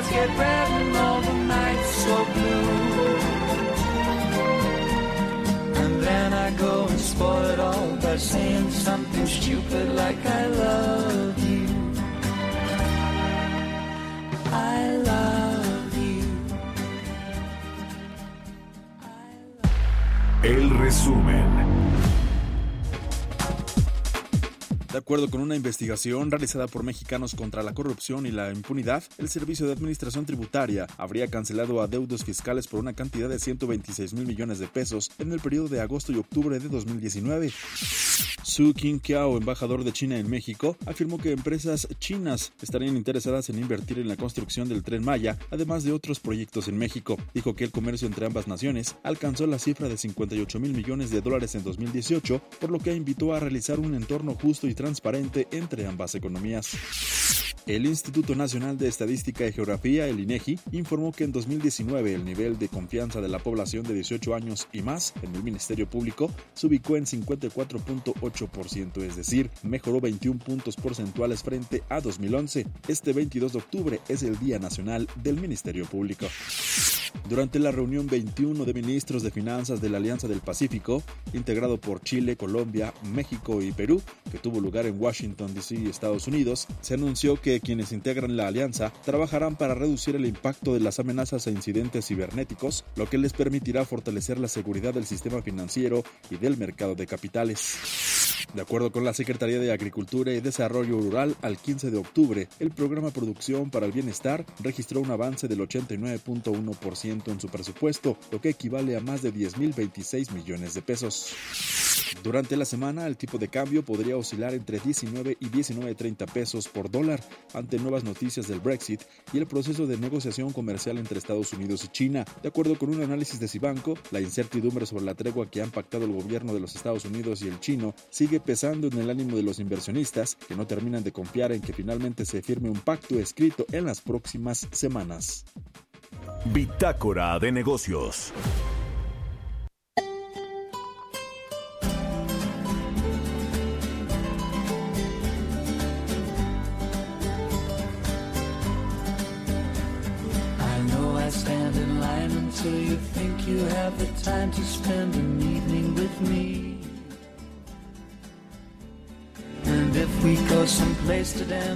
Stars get red and all the nights so blue. And then I go and spoil it all by saying something stupid like I love you. I love you. El resumen. De acuerdo con una investigación realizada por Mexicanos contra la Corrupción y la Impunidad, el Servicio de Administración Tributaria habría cancelado adeudos fiscales por una cantidad de 126 mil millones de pesos en el periodo de agosto y octubre de 2019. Su Qingqiao, embajador de China en México, afirmó que empresas chinas estarían interesadas en invertir en la construcción del tren Maya, además de otros proyectos en México. Dijo que el comercio entre ambas naciones alcanzó la cifra de 58 mil millones de dólares en 2018, por lo que invitó a realizar un entorno justo y transparente entre ambas economías. El Instituto Nacional de Estadística y Geografía, el INEGI, informó que en 2019 el nivel de confianza de la población de 18 años y más en el Ministerio Público se ubicó en 54.8%, es decir, mejoró 21 puntos porcentuales frente a 2011. Este 22 de octubre es el Día Nacional del Ministerio Público. Durante la reunión 21 de ministros de Finanzas de la Alianza del Pacífico, integrado por Chile, Colombia, México y Perú, que tuvo lugar en Washington, D.C., Estados Unidos, se anunció que quienes integran la alianza trabajarán para reducir el impacto de las amenazas e incidentes cibernéticos, lo que les permitirá fortalecer la seguridad del sistema financiero y del mercado de capitales. De acuerdo con la Secretaría de Agricultura y Desarrollo Rural, al 15 de octubre, el programa Producción para el Bienestar registró un avance del 89.1% en su presupuesto, lo que equivale a más de 10.026 millones de pesos. Durante la semana, el tipo de cambio podría oscilar entre 19 y 19.30 pesos por dólar ante nuevas noticias del Brexit y el proceso de negociación comercial entre Estados Unidos y China. De acuerdo con un análisis de Cibanco, la incertidumbre sobre la tregua que han pactado el gobierno de los Estados Unidos y el chino sigue pesando en el ánimo de los inversionistas, que no terminan de confiar en que finalmente se firme un pacto escrito en las próximas semanas. Bitácora de negocios. Stand in line until you think you have the time to spend an evening with me.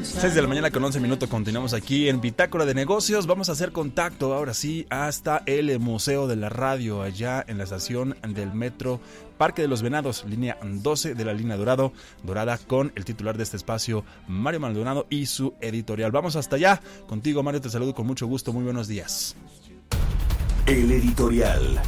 6 de la mañana con 11 minutos continuamos aquí en Bitácora de Negocios. Vamos a hacer contacto ahora sí hasta el Museo de la Radio, allá en la estación del metro Parque de los Venados, línea 12 de la línea Dorado, Dorada, con el titular de este espacio, Mario Maldonado, y su editorial. Vamos hasta allá. Contigo, Mario, te saludo con mucho gusto. Muy buenos días. El editorial.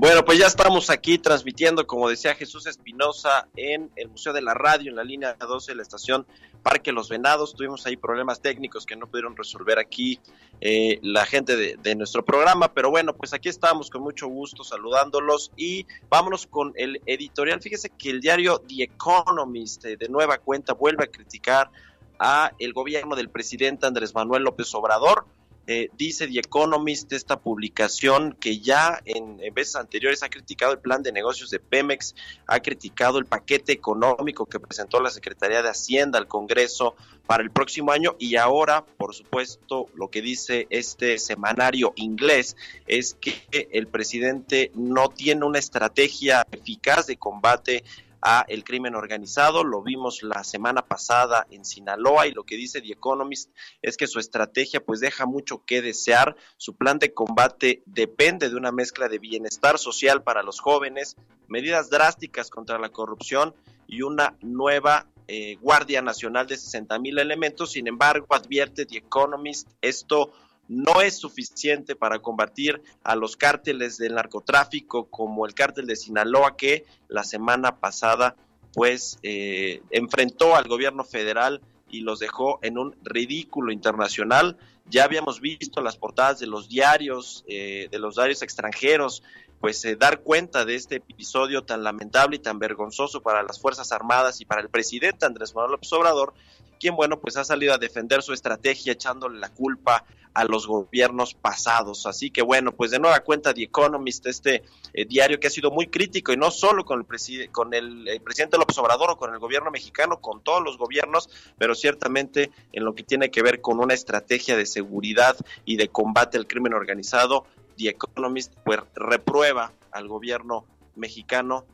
Bueno, pues ya estamos aquí transmitiendo, como decía Jesús Espinosa, en el Museo de la Radio, en la línea 12 de la estación Parque Los Venados. Tuvimos ahí problemas técnicos que no pudieron resolver aquí eh, la gente de, de, nuestro programa, pero bueno, pues aquí estamos con mucho gusto saludándolos y vámonos con el editorial. Fíjese que el diario The Economist eh, de nueva cuenta vuelve a criticar a el gobierno del presidente Andrés Manuel López Obrador eh, dice The Economist, esta publicación que ya en, en, veces anteriores ha criticado el plan de negocios de Pemex, ha criticado el paquete económico que presentó la Secretaría de Hacienda al Congreso para el próximo año y ahora, por supuesto, lo que dice este semanario inglés es que el presidente no tiene una estrategia eficaz de combate a el crimen organizado. Lo vimos la semana pasada en Sinaloa y lo que dice The Economist es que su estrategia pues deja mucho que desear. Su plan de combate depende de una mezcla de bienestar social para los jóvenes, medidas drásticas contra la corrupción y una nueva eh, Guardia Nacional de 60 mil elementos. Sin embargo, advierte The Economist, esto no es suficiente para combatir a los cárteles del narcotráfico como el cártel de Sinaloa que la semana pasada pues eh, enfrentó al gobierno federal y los dejó en un ridículo internacional. Ya habíamos visto las portadas de los diarios, eh, de los diarios extranjeros, pues eh, dar cuenta de este episodio tan lamentable y tan vergonzoso para las Fuerzas Armadas y para el presidente Andrés Manuel López Obrador, quien, bueno, pues ha salido a defender su estrategia echándole la culpa a los gobiernos pasados. Así que, bueno, pues de nueva cuenta The Economist, este eh, diario que ha sido muy crítico y no solo con el, con el, el presidente López Obrador o con el gobierno mexicano, con todos los gobiernos, pero ciertamente en lo que tiene que ver con una estrategia de seguridad y de combate al crimen organizado, The Economist pues reprueba al gobierno mexicano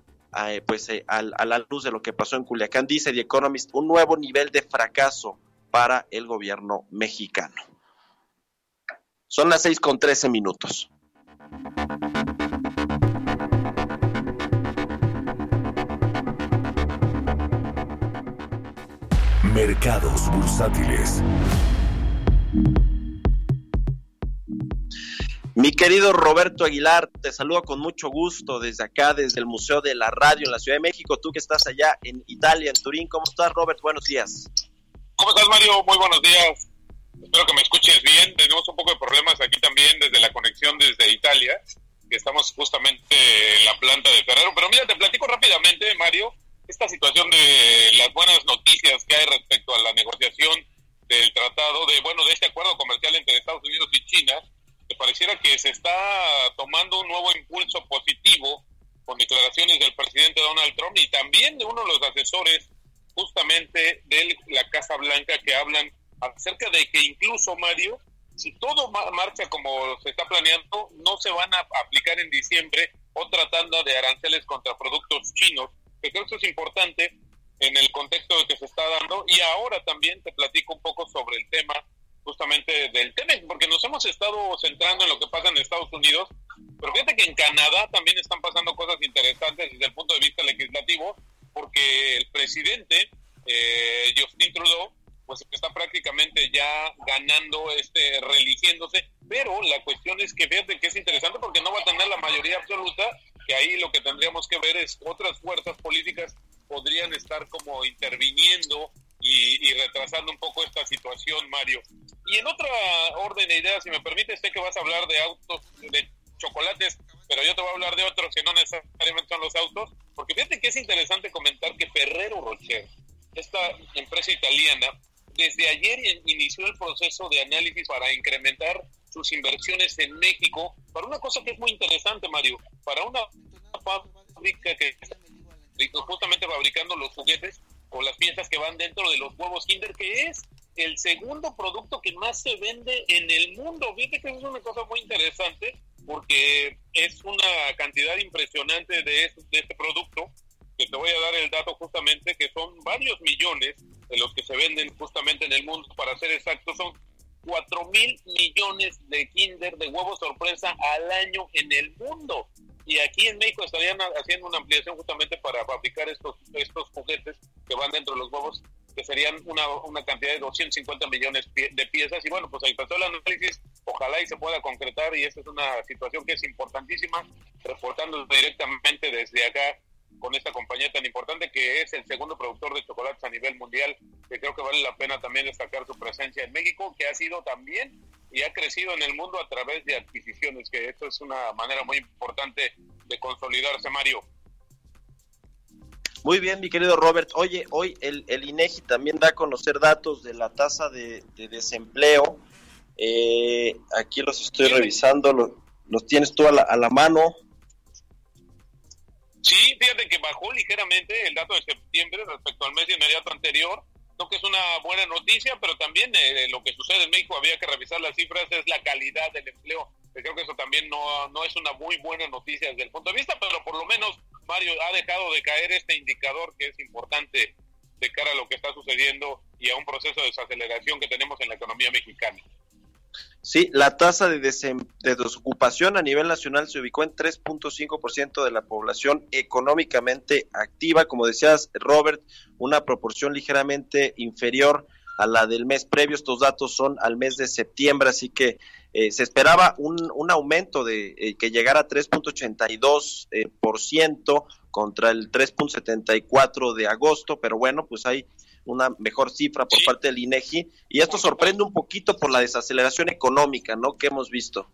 eh, pues eh, a, la luz de lo que pasó en Culiacán, dice The Economist, un nuevo nivel de fracaso para el gobierno mexicano. Son las seis con trece minutos. Mercados bursátiles. Mi querido Roberto Aguilar, te saludo con mucho gusto desde acá, desde el Museo de la Radio en la Ciudad de México. Tú que estás allá en Italia, en Turín. ¿Cómo estás, Robert? Buenos días. ¿Cómo estás, Mario? Muy buenos días. Espero que me escuches bien. Tenemos un poco de problemas aquí también desde la conexión desde Italia, que estamos justamente en la planta de Ferrero. Pero mira, te platico rápidamente, Mario, esta situación de las buenas noticias que hay respecto a la negociación del tratado de, bueno, de este acuerdo comercial entre Estados Unidos y China pareciera que se está tomando un nuevo impulso positivo con declaraciones del presidente Donald Trump y también de uno de los asesores justamente de la Casa Blanca que hablan acerca de que incluso Mario, si todo marcha como se está planeando, no se van a aplicar en diciembre otra tanda de aranceles contra productos chinos, que creo que es importante en el contexto de que se está dando. Y ahora también te platico un poco sobre el tema justamente del tema, porque nos hemos estado centrando en lo que pasa en Estados Unidos, pero fíjate que en Canadá también están pasando cosas interesantes desde el punto de vista legislativo, porque el presidente eh, Justin Trudeau pues está prácticamente ya ganando, este, religiéndose, pero la cuestión es que fíjate que es interesante porque no va a tener la mayoría absoluta, que ahí lo que tendríamos que ver es otras fuerzas políticas podrían estar como interviniendo y, retrasando un poco esta situación, Mario. Y en otra orden de ideas, si me permite, sé que vas a hablar de autos, de chocolates, pero yo te voy a hablar de otros que no necesariamente son los autos, porque fíjate que es interesante comentar que Ferrero Rocher, esta empresa italiana, desde ayer inició el proceso de análisis para incrementar sus inversiones en México, para una cosa que es muy interesante, Mario, para una fábrica que está justamente fabricando los juguetes o las piezas que van dentro de los huevos Kinder, que es el segundo producto que más se vende en el mundo. Fíjate que es una cosa muy interesante porque es una cantidad impresionante de, de este producto, que te voy a dar el dato justamente, que son varios millones de los que se venden justamente en el mundo, para ser exactos, son 4 mil millones de Kinder de huevos sorpresa al año en el mundo y aquí en México estarían haciendo una ampliación justamente para fabricar estos estos juguetes que van dentro de los huevos, que serían una, una cantidad de 250 millones de piezas. Y bueno, pues ahí pasó el análisis, ojalá y se pueda concretar, y esta es una situación que es importantísima, reportando directamente desde acá con esta compañía tan importante que es el segundo productor de chocolates a nivel mundial, que creo que vale la pena también destacar su presencia en México, que ha sido también y ha crecido en el mundo a través de adquisiciones, que esto es una manera muy importante de consolidarse, Mario. Muy bien, mi querido Robert. Oye, hoy el, el INEGI también da a conocer datos de la tasa de, desempleo. Eh, aquí los estoy revisando, los, tienes tú a la, a la mano. Sí, fíjate que bajó ligeramente el dato de septiembre respecto al mes inmediato anterior Creo que es una buena noticia, pero también eh, lo que sucede en México, había que revisar las cifras, es la calidad del empleo. Creo que eso también no, no es una muy buena noticia desde el punto de vista, pero por lo menos, Mario, ha dejado de caer este indicador que es importante de cara a lo que está sucediendo y a un proceso de desaceleración que tenemos en la economía mexicana. Sí, la tasa de, desocupación a nivel nacional se ubicó en 3.5% de la población económicamente activa, como decías Robert, una proporción ligeramente inferior a la del mes previo. Estos datos son al mes de septiembre, así que eh, se esperaba un, un aumento de eh, que llegara a 3.82 eh, por ciento contra el 3.74 de agosto, pero bueno, pues hay una mejor cifra por parte del INEGI y esto sorprende un poquito por la desaceleración económica, ¿no? Que hemos visto.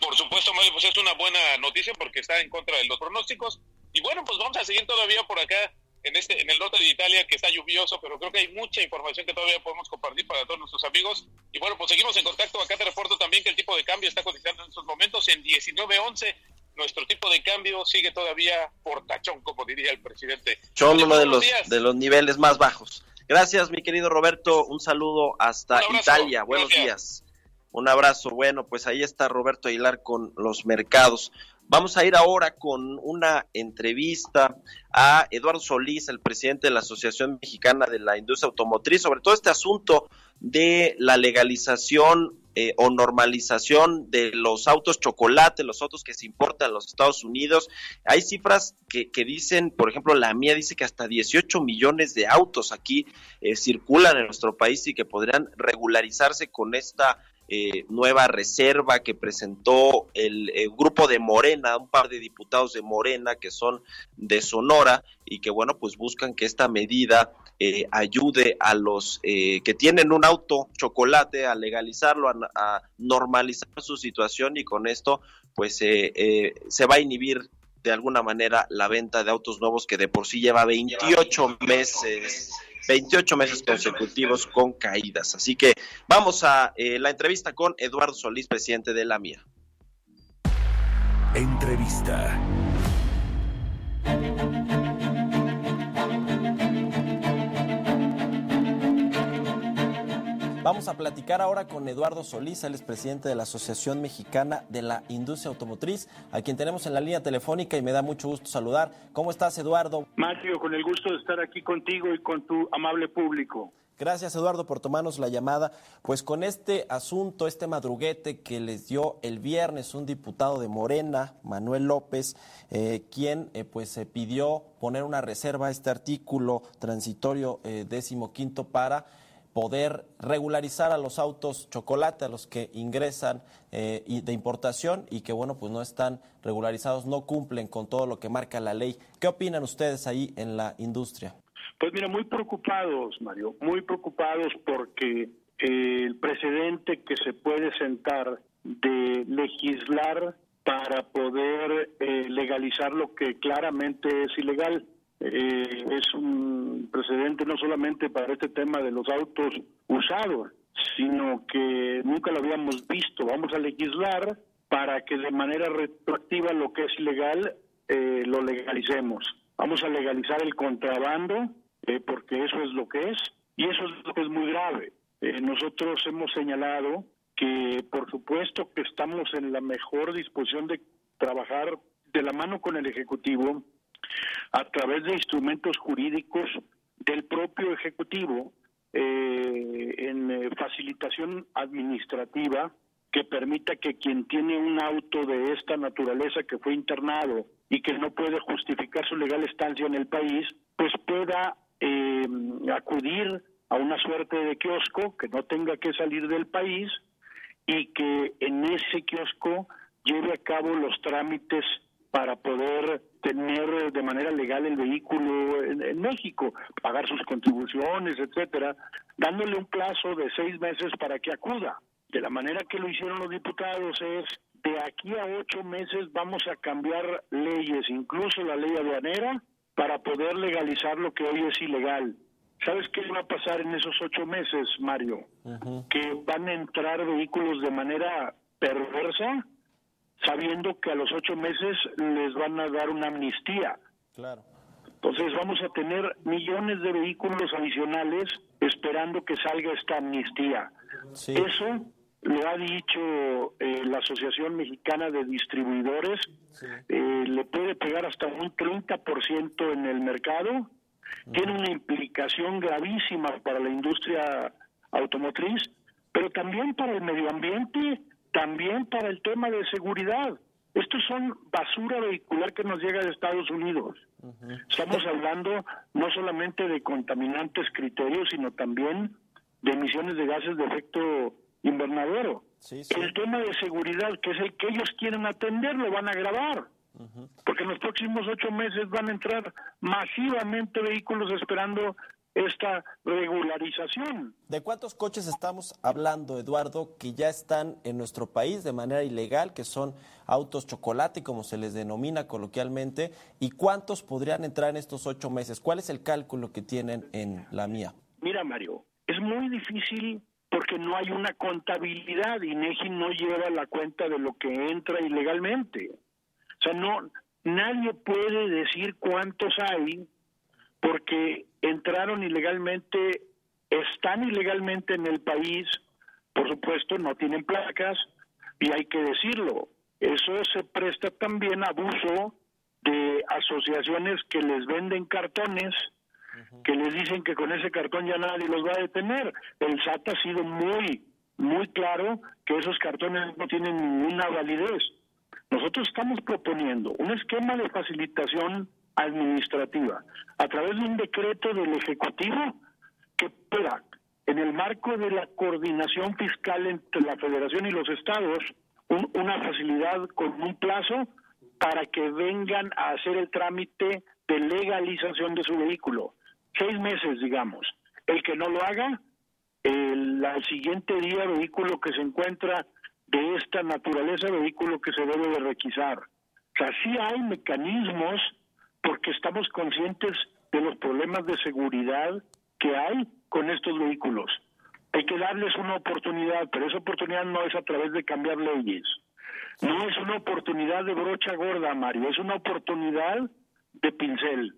Por supuesto, Mario, pues es una buena noticia porque está en contra de los pronósticos. Y bueno, pues vamos a seguir todavía por acá en este en el norte de Italia que está lluvioso, pero creo que hay mucha información que todavía podemos compartir para todos nuestros amigos. Y bueno, pues seguimos en contacto. Acá te reporto también que el tipo de cambio está cotizando en estos momentos en 19.11. Nuestro tipo de cambio sigue todavía por tachón, como diría el presidente. Son uno de los, de los niveles más bajos. Gracias, mi querido Roberto. Un saludo hasta Italia. Buenos días. Un abrazo. Bueno, pues ahí está Roberto Aguilar con los mercados. Vamos a ir ahora con una entrevista a Eduardo Solís, el presidente de la Asociación Mexicana de la Industria Automotriz, sobre todo este asunto de la legalización eh, o normalización de los autos chocolate, los autos que se importan a los Estados Unidos. Hay cifras que, dicen, por ejemplo, la mía dice que hasta 18 millones de autos aquí eh, circulan en nuestro país y que podrían regularizarse con esta eh, nueva reserva que presentó el, el, grupo de Morena, un par de diputados de Morena que son de Sonora y que bueno, pues buscan que esta medida eh, ayude a los eh, que tienen un auto chocolate a legalizarlo, a, a normalizar su situación y con esto pues se va a inhibir de alguna manera la venta de autos nuevos que de por sí lleva 28 meses 28 meses consecutivos con caídas. Así que vamos a eh, la entrevista con Eduardo Solís, presidente de la MIA. Entrevista. Vamos a platicar ahora con Eduardo Solís, él es presidente de la Asociación Mexicana de la Industria Automotriz, a quien tenemos en la línea telefónica y me da mucho gusto saludar. ¿Cómo estás, Eduardo? Mario, con el gusto de estar aquí contigo y con tu amable público. Gracias, Eduardo, por tomarnos la llamada. Pues con este asunto, este madruguete que les dio el viernes un diputado de Morena, Manuel López, eh, quien eh, pues se pidió poner una reserva a este artículo transitorio eh, décimo quinto para poder regularizar a los autos chocolate, a los que ingresan eh, de importación y que, bueno, pues no están regularizados, no cumplen con todo lo que marca la ley. ¿Qué opinan ustedes ahí en la industria? Pues mira, muy preocupados, Mario, muy preocupados porque eh, el precedente que se puede sentar de legislar para poder eh, legalizar lo que claramente es ilegal eh, es un precedente no solamente para este tema de los autos usados, sino que nunca lo habíamos visto. Vamos a legislar para que de manera retroactiva lo que es ilegal eh, lo legalicemos. Vamos a legalizar el contrabando, eh, porque eso es lo que es, y eso es lo que es muy grave. Eh, nosotros hemos señalado que, por supuesto, que estamos en la mejor disposición de trabajar de la mano con el Ejecutivo a través de instrumentos jurídicos del propio Ejecutivo eh, en eh, facilitación administrativa que permita que quien tiene un auto de esta naturaleza que fue internado y que no puede justificar su legal estancia en el país, pues pueda eh, acudir a una suerte de kiosco que no tenga que salir del país y que en ese kiosco lleve a cabo los trámites para poder tener de manera legal el vehículo en, México, pagar sus contribuciones, etcétera, dándole un plazo de seis meses para que acuda. De la manera que lo hicieron los diputados es de aquí a ocho meses vamos a cambiar leyes, incluso la ley aduanera, para poder legalizar lo que hoy es ilegal. ¿Sabes qué va a pasar en esos ocho meses, Mario? Que van a entrar vehículos de manera perversa sabiendo que a los ocho meses les van a dar una amnistía. Claro. Entonces vamos a tener millones de vehículos adicionales esperando que salga esta amnistía. Eso lo ha dicho eh, la Asociación Mexicana de Distribuidores, eh, le puede pegar hasta un 30% en el mercado, tiene una implicación gravísima para la industria automotriz, pero también para el medio ambiente también para el tema de seguridad. Estos son basura vehicular que nos llega de Estados Unidos. Estamos hablando no solamente de contaminantes criterios, sino también de emisiones de gases de efecto invernadero. El tema de seguridad, que es el que ellos quieren atender, lo van a agravar. Porque en los próximos ocho meses van a entrar masivamente vehículos esperando esta regularización. ¿De cuántos coches estamos hablando, Eduardo, que ya están en nuestro país de manera ilegal, que son autos chocolate, como se les denomina coloquialmente? ¿Y cuántos podrían entrar en estos ocho meses? ¿Cuál es el cálculo que tienen en la mía? Mira, Mario, es muy difícil porque no hay una contabilidad. y INEGI no lleva la cuenta de lo que entra ilegalmente. O sea, no, nadie puede decir cuántos hay porque entraron ilegalmente, están ilegalmente en el país, por supuesto, no tienen placas y hay que decirlo. Eso se presta también a abuso de asociaciones que les venden cartones, que les dicen que con ese cartón ya nadie los va a detener. El SAT ha sido muy, muy claro que esos cartones no tienen ninguna validez. Nosotros estamos proponiendo un esquema de facilitación administrativa a través de un decreto del Ejecutivo que pueda, en el marco de la coordinación fiscal entre la Federación y los estados, una facilidad con un plazo para que vengan a hacer el trámite de legalización de su vehículo. Seis meses, digamos. El que no lo haga, el, siguiente día, vehículo que se encuentra de esta naturaleza, vehículo que se debe de requisar. O sea, hay mecanismos porque estamos conscientes de los problemas de seguridad que hay con estos vehículos. Hay que darles una oportunidad, pero esa oportunidad no es a través de cambiar leyes. No es una oportunidad de brocha gorda, Mario, es una oportunidad de pincel.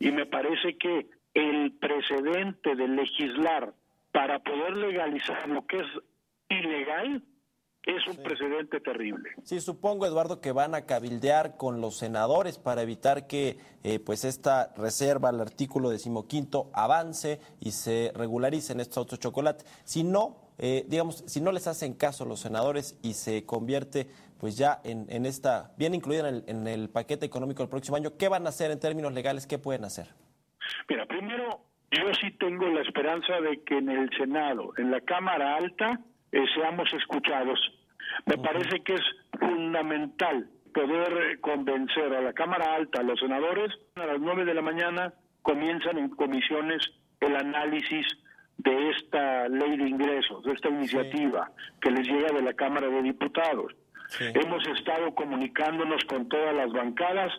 Y me parece que el precedente de legislar para poder legalizar lo que es ilegal es un precedente terrible. Sí, supongo, Eduardo, que van a cabildear con los senadores para evitar que eh, pues esta reserva al artículo decimoquinto avance y se regularicen estos autos chocolate. Si no, eh, digamos, si no les hacen caso los senadores y se convierte pues ya en, en esta, bien incluida en el, en el paquete económico del próximo año, ¿qué van a hacer en términos legales? ¿Qué pueden hacer? Mira, primero, yo sí tengo la esperanza de que en el Senado, en la Cámara Alta, eh, seamos escuchados. Me parece que es fundamental poder eh, convencer a la Cámara Alta, a los senadores, a las nueve de la mañana comienzan en comisiones el análisis de esta ley de ingresos, de esta iniciativa que les llega de la Cámara de Diputados. Hemos estado comunicándonos con todas las bancadas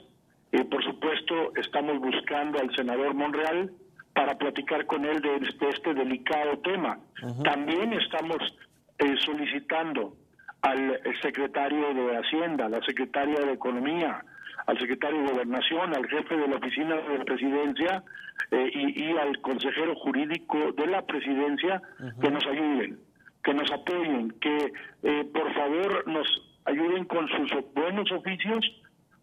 y por supuesto estamos buscando al senador Monreal para platicar con él de este, este delicado tema. También estamos eh, solicitando al secretario de Hacienda, a la secretaria de Economía, al secretario de Gobernación, al jefe de la oficina de la presidencia eh, y, al consejero jurídico de la presidencia que nos ayuden, que nos apoyen, que eh, por favor nos ayuden con sus buenos oficios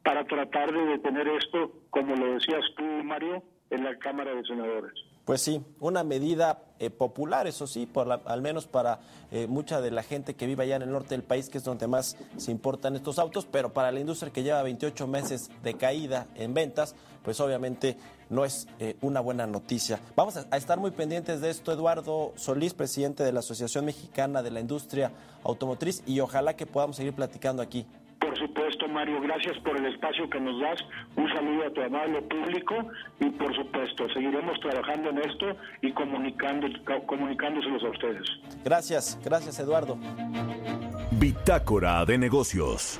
para tratar de detener esto, como lo decías tú, Mario, en la Cámara de Senadores. Pues sí, una medida eh, popular, eso sí, por al menos para eh, mucha de la gente que vive allá en el norte del país, que es donde más se importan estos autos, pero para la industria que lleva 28 meses de caída en ventas, pues obviamente no es eh, una buena noticia. Vamos a, estar muy pendientes de esto, Eduardo Solís, presidente de la Asociación Mexicana de la Industria Automotriz, y ojalá que podamos seguir platicando aquí. Por supuesto, Mario, gracias por el espacio que nos das. Un saludo a tu amable público y, por supuesto, seguiremos trabajando en esto y comunicando, comunicándoselos a ustedes. Gracias, gracias, Eduardo. Bitácora de negocios.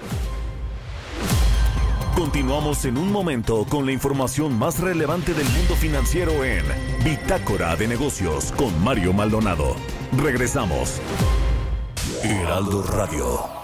Continuamos en un momento con la información más relevante del mundo financiero en Bitácora de negocios con Mario Maldonado. Regresamos. Heraldo Radio.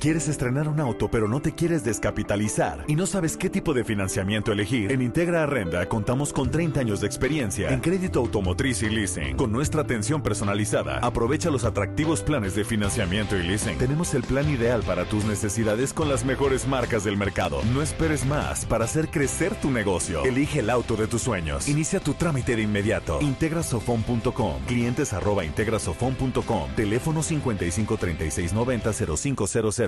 ¿Quieres estrenar un auto pero no te quieres descapitalizar y no sabes qué tipo de financiamiento elegir? En Integra Arrenda contamos con 30 años de experiencia en crédito automotriz y leasing. Con nuestra atención personalizada, aprovecha los atractivos planes de financiamiento y leasing. Tenemos el plan ideal para tus necesidades con las mejores marcas del mercado. No esperes más para hacer crecer tu negocio. Elige el auto de tus sueños. Inicia tu trámite de inmediato. Integrasofon.com. Clientes arroba integrasofon.com. Teléfono 553690 0500.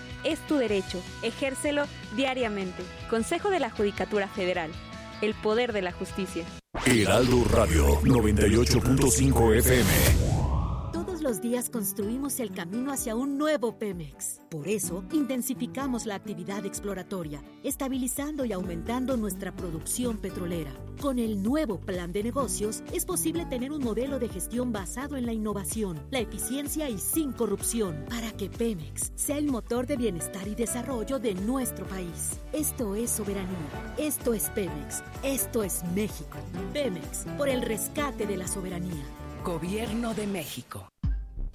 es tu derecho. Ejércelo diariamente. Consejo de la Judicatura Federal. El poder de la justicia. Heraldo Radio 98.5 FM los días construimos el camino hacia un nuevo Pemex. Por eso, intensificamos la actividad exploratoria, estabilizando y aumentando nuestra producción petrolera. Con el nuevo plan de negocios, es posible tener un modelo de gestión basado en la innovación, la eficiencia y sin corrupción, para que Pemex sea el motor de bienestar y desarrollo de nuestro país. Esto es soberanía. Esto es Pemex. Esto es México. Pemex, por el rescate de la soberanía. Gobierno de México.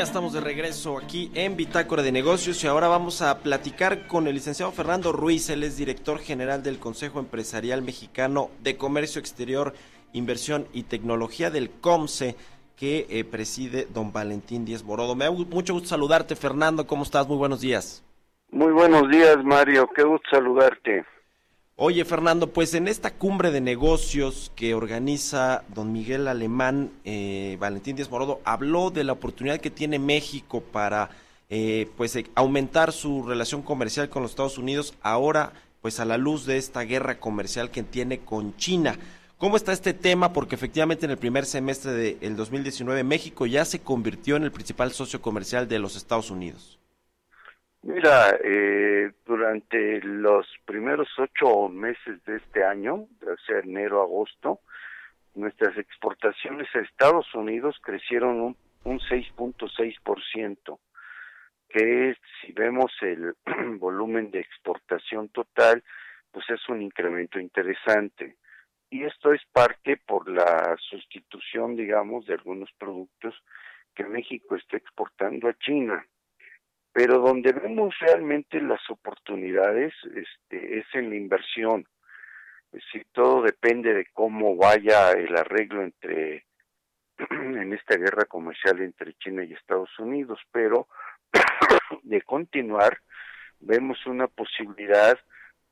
Ya estamos de regreso aquí en Bitácora de Negocios y ahora vamos a platicar con el licenciado Fernando Ruiz, él es director general del Consejo Empresarial Mexicano de Comercio Exterior, Inversión y Tecnología del COMSE que eh, preside don Valentín Díez Morodo. Me da mucho gusto saludarte, Fernando, ¿cómo estás? Muy buenos días. Muy buenos días, Mario, qué gusto saludarte. Oye, Fernando, pues en esta cumbre de negocios que organiza don Miguel Alemán, eh, Valentín Díaz Morodo, habló de la oportunidad que tiene México para eh, pues eh, aumentar su relación comercial con los Estados Unidos, ahora pues a la luz de esta guerra comercial que tiene con China. ¿Cómo está este tema? Porque efectivamente en el primer semestre del 2019 México ya se convirtió en el principal socio comercial de los Estados Unidos. Mira, eh, durante los primeros ocho meses de este año, o sea, enero, agosto, nuestras exportaciones a Estados Unidos crecieron un, un 6.6%, que si vemos el volumen de exportación total, pues es un incremento interesante. Y esto es parte por la sustitución, digamos, de algunos productos que México está exportando a China pero donde vemos realmente las oportunidades este, es en la inversión. Es decir, todo depende de cómo vaya el arreglo entre en esta guerra comercial entre China y Estados Unidos, pero de continuar vemos una posibilidad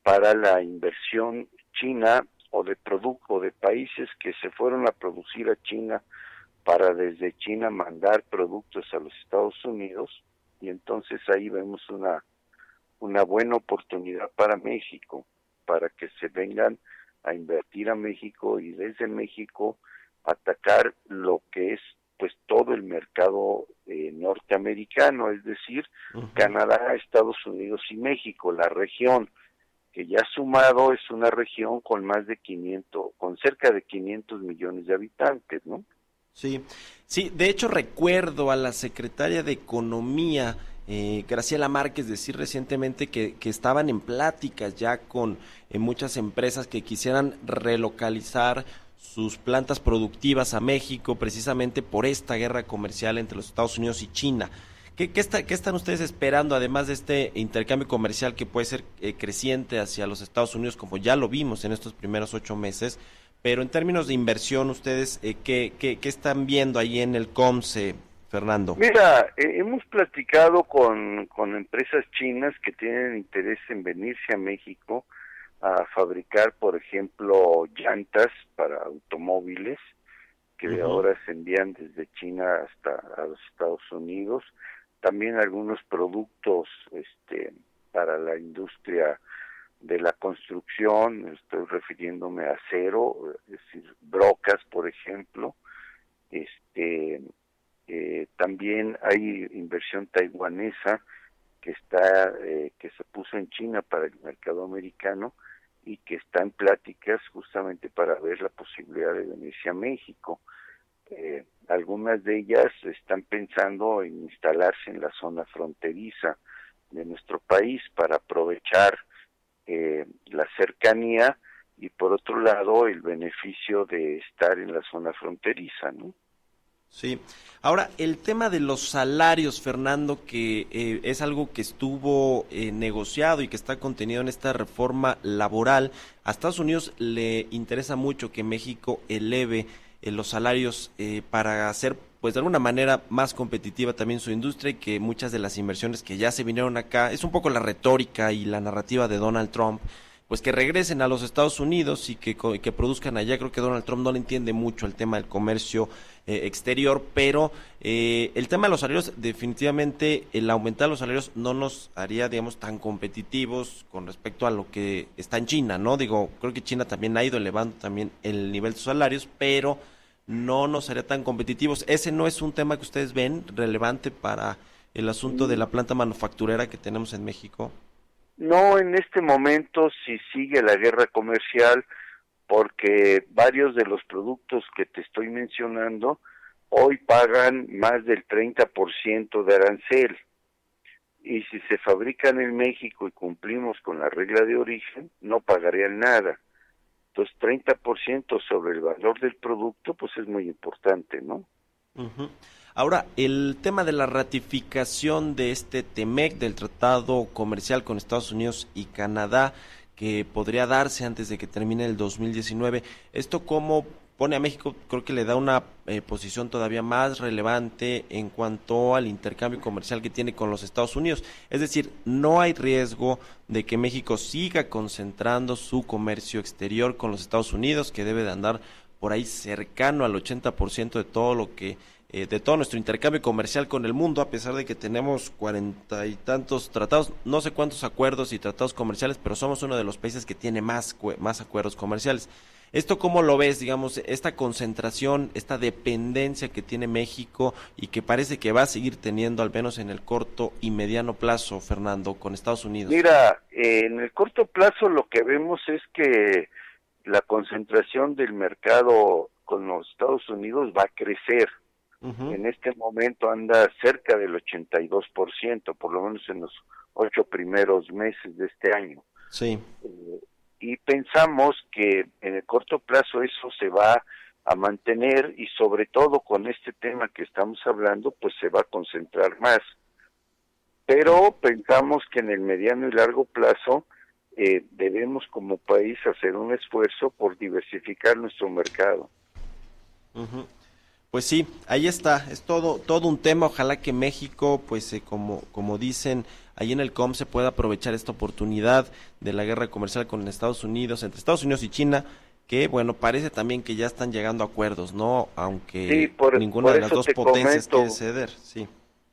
para la inversión china o de producto de países que se fueron a producir a China para desde China mandar productos a los Estados Unidos y entonces ahí vemos una una buena oportunidad para México para que se vengan a invertir a México y desde México atacar lo que es pues todo el mercado eh, norteamericano, es decir, Canadá, Estados Unidos y México, la región que ya sumado es una región con más de 500, con cerca de 500 millones de habitantes, ¿no? Sí, sí, de hecho recuerdo a la secretaria de Economía, eh, Graciela Márquez, decir recientemente que, que estaban en pláticas ya con eh, muchas empresas que quisieran relocalizar sus plantas productivas a México precisamente por esta guerra comercial entre los Estados Unidos y China. ¿Qué, qué, está, ¿Qué, están ustedes esperando, además de este intercambio comercial que puede ser eh, creciente hacia los Estados Unidos, como ya lo vimos en estos primeros ocho meses? Pero en términos de inversión, ¿ustedes eh, ¿qué, qué, qué, están viendo ahí en el COMSE, Fernando? Mira, eh, hemos platicado con, con empresas chinas que tienen interés en venirse a México a fabricar, por ejemplo, llantas para automóviles que uh -huh. ahora se envían desde China hasta a los Estados Unidos, también algunos productos este para la industria de la construcción, estoy refiriéndome a acero, es decir, brocas, por ejemplo, este eh, también hay inversión taiwanesa que está eh, que se puso en China para el mercado americano y que está en pláticas justamente para ver la posibilidad de venirse a México. Eh, algunas de ellas están pensando en instalarse en la zona fronteriza de nuestro país para aprovechar eh, la cercanía y por otro lado el beneficio de estar en la zona fronteriza, ¿no? Sí. Ahora, el tema de los salarios, Fernando, que eh, es algo que estuvo eh, negociado y que está contenido en esta reforma laboral, a Estados Unidos le interesa mucho que México eleve eh, los salarios para hacer, pues de alguna manera, más competitiva también su industria y que muchas de las inversiones que ya se vinieron acá, es un poco la retórica y la narrativa de Donald Trump, pues que regresen a los Estados Unidos y que, que produzcan allá. Creo que Donald Trump no le entiende mucho el tema del comercio eh, exterior, pero eh, el tema de los salarios, definitivamente el aumentar los salarios no nos haría, digamos, tan competitivos con respecto a lo que está en China, ¿no? Digo, creo que China también ha ido elevando también el nivel de sus salarios, pero no nos haría tan competitivos. Ese no es un tema que ustedes ven relevante para el asunto de la planta manufacturera que tenemos en México. No, en este momento si sigue la guerra comercial, porque varios de los productos que te estoy mencionando hoy pagan más del 30% de arancel. Y si se fabrican en México y cumplimos con la regla de origen, no pagarían nada. Entonces, 30% sobre el valor del producto, pues es muy importante, ¿no? Ahora, el tema de la ratificación de este TEMEC, del Tratado Comercial con Estados Unidos y Canadá, que podría darse antes de que termine el 2019, ¿esto cómo pone a México? Creo que le da una eh, posición todavía más relevante en cuanto al intercambio comercial que tiene con los Estados Unidos. Es decir, no hay riesgo de que México siga concentrando su comercio exterior con los Estados Unidos, que debe de andar por ahí cercano al 80% de todo lo que eh, de todo nuestro intercambio comercial con el mundo, a pesar de que tenemos cuarenta y tantos tratados, no sé cuántos acuerdos y tratados comerciales, pero somos uno de los países que tiene más, más acuerdos comerciales. ¿Esto cómo lo ves, digamos, esta concentración, esta dependencia que tiene México y que parece que va a seguir teniendo, al menos en el corto y mediano plazo, Fernando, con Estados Unidos? Mira, eh, en el corto plazo lo que vemos es que la concentración del mercado con los Estados Unidos va a crecer. Uh -huh. En este momento anda cerca del 82%, por lo menos en los ocho primeros meses de este año. Sí. Eh, y pensamos que en el corto plazo eso se va a mantener y sobre todo con este tema que estamos hablando, pues se va a concentrar más. Pero pensamos que en el mediano y largo plazo eh, debemos como país hacer un esfuerzo por diversificar nuestro mercado. Uh -huh. Pues sí, ahí está, es todo todo un tema, ojalá que México, pues eh, como como dicen ahí en el COM se pueda aprovechar esta oportunidad de la guerra comercial con Estados Unidos, entre Estados Unidos y China, que bueno, parece también que ya están llegando a acuerdos, ¿no? Aunque ninguna de las dos potencias quiere ceder, sí.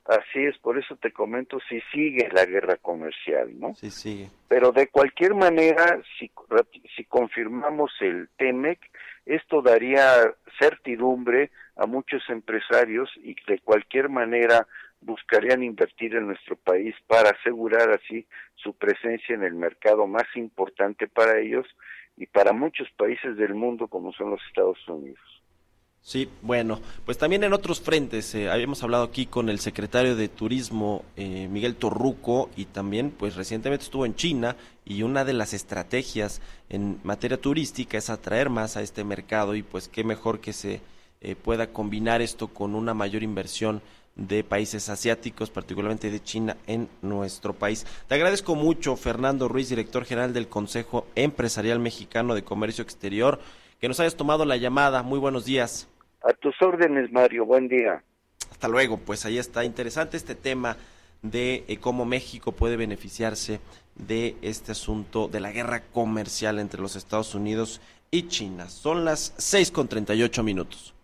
Así es, por eso te comento si sigue la guerra comercial, ¿no? Sí, sigue. Pero de cualquier manera, si, si confirmamos el TEMEC, esto daría certidumbre a muchos empresarios y de cualquier manera buscarían invertir en nuestro país para asegurar así su presencia en el mercado más importante para ellos y para muchos países del mundo como son los Estados Unidos. Sí, bueno, pues también en otros frentes, eh, habíamos hablado aquí con el secretario de Turismo, eh, Miguel Torruco, y también pues recientemente estuvo en China y una de las estrategias en materia turística es atraer más a este mercado y pues qué mejor que se eh, pueda combinar esto con una mayor inversión de países asiáticos, particularmente de China, en nuestro país. Te agradezco mucho, Fernando Ruiz, director general del Consejo Empresarial Mexicano de Comercio Exterior, que nos hayas tomado la llamada. Muy buenos días. A tus órdenes, Mario. Buen día. Hasta luego. Pues ahí está. Interesante este tema de eh, cómo México puede beneficiarse de este asunto de la guerra comercial entre los Estados Unidos y China. Son las 6 con 38 minutos.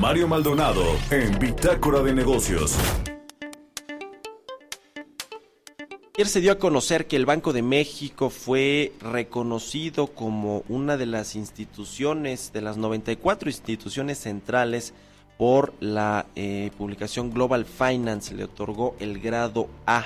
Mario Maldonado en Bitácora de Negocios. Ayer se dio a conocer que el Banco de México fue reconocido como una de las instituciones, de las 94 instituciones centrales por la eh, publicación Global Finance, le otorgó el grado A.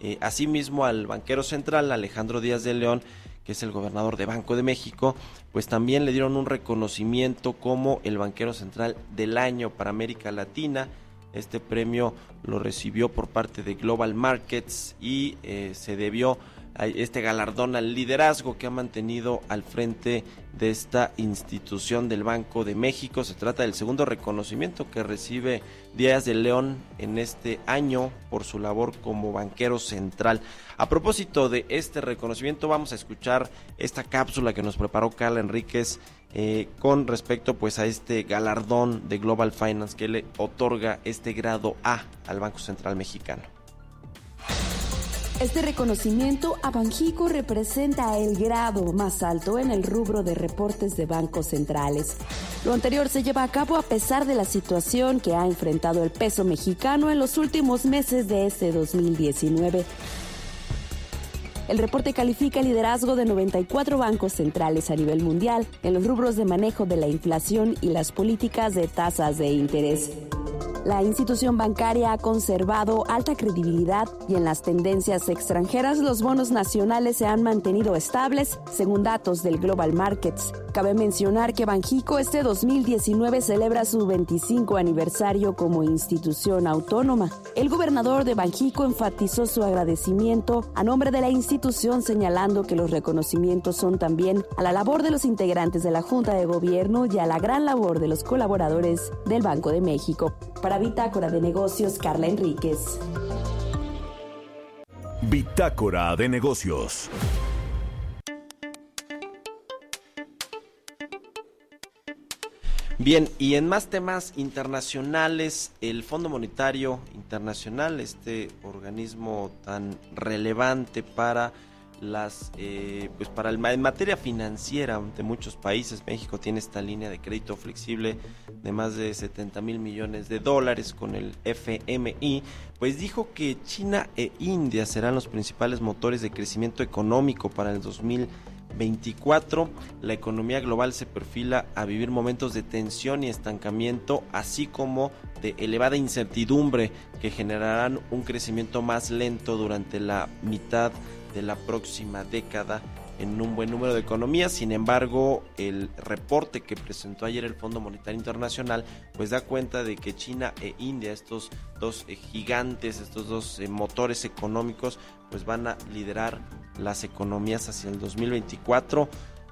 Eh, asimismo al banquero central Alejandro Díaz de León que es el gobernador de Banco de México, pues también le dieron un reconocimiento como el banquero central del año para América Latina. Este premio lo recibió por parte de Global Markets y eh, se debió este galardón al liderazgo que ha mantenido al frente de esta institución del Banco de México. Se trata del segundo reconocimiento que recibe Díaz de León en este año por su labor como banquero central. A propósito de este reconocimiento, vamos a escuchar esta cápsula que nos preparó Carla Enríquez eh, con respecto pues a este galardón de Global Finance que le otorga este grado A al Banco Central Mexicano. Este reconocimiento a Banjico representa el grado más alto en el rubro de reportes de bancos centrales. Lo anterior se lleva a cabo a pesar de la situación que ha enfrentado el peso mexicano en los últimos meses de este 2019. El reporte califica el liderazgo de 94 bancos centrales a nivel mundial en los rubros de manejo de la inflación y las políticas de tasas de interés. La institución bancaria ha conservado alta credibilidad y en las tendencias extranjeras los bonos nacionales se han mantenido estables, según datos del Global Markets. Cabe mencionar que Banjico este 2019 celebra su 25 aniversario como institución autónoma. El gobernador de Banjico enfatizó su agradecimiento a nombre de la institución señalando que los reconocimientos son también a la labor de los integrantes de la Junta de Gobierno y a la gran labor de los colaboradores del Banco de México. Para Bitácora de Negocios, Carla Enríquez. Bitácora de Negocios. Bien, y en más temas internacionales, el Fondo Monetario Internacional, este organismo tan relevante para las eh, pues para el, en materia financiera de muchos países México tiene esta línea de crédito flexible de más de 70 mil millones de dólares con el FMI pues dijo que China e India serán los principales motores de crecimiento económico para el 2024 la economía global se perfila a vivir momentos de tensión y estancamiento así como de elevada incertidumbre que generarán un crecimiento más lento durante la mitad la próxima década en un buen número de economías. Sin embargo, el reporte que presentó ayer el Fondo Monetario Internacional, pues da cuenta de que China e India, estos dos eh, gigantes, estos dos eh, motores económicos, pues van a liderar las economías hacia el 2024.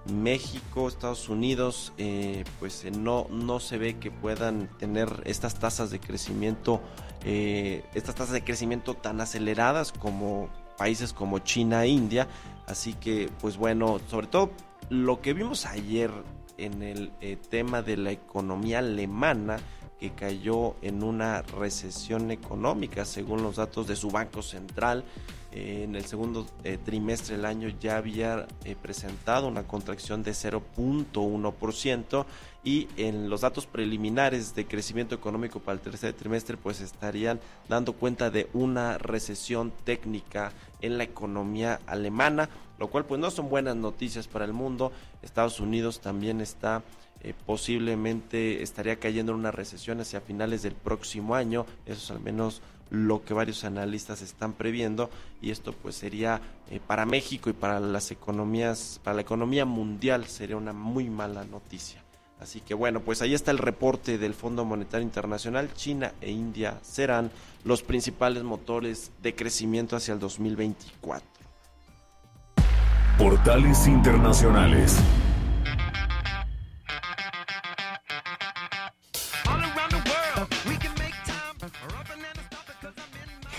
México, Estados Unidos, eh, pues no, no se ve que puedan tener estas tasas de crecimiento, estas tasas de crecimiento tan aceleradas como países como China e India. Así que, pues bueno, sobre todo lo que vimos ayer en el eh, tema de la economía alemana, que cayó en una recesión económica según los datos de su Banco Central. Eh, en el segundo eh, trimestre del año ya había eh, presentado una contracción de 0.1% y en los datos preliminares de crecimiento económico para el tercer trimestre pues estarían dando cuenta de una recesión técnica en la economía alemana, lo cual pues no son buenas noticias para el mundo. Estados Unidos también está posiblemente estaría cayendo en una recesión hacia finales del próximo año, eso es al menos lo que varios analistas están previendo y esto pues sería eh, para México y para las economías, para la economía mundial sería una muy mala noticia. Así que bueno, pues ahí está el reporte del Fondo Monetario Internacional. China e India serán los principales motores de crecimiento hacia el 2024. Portales Internacionales.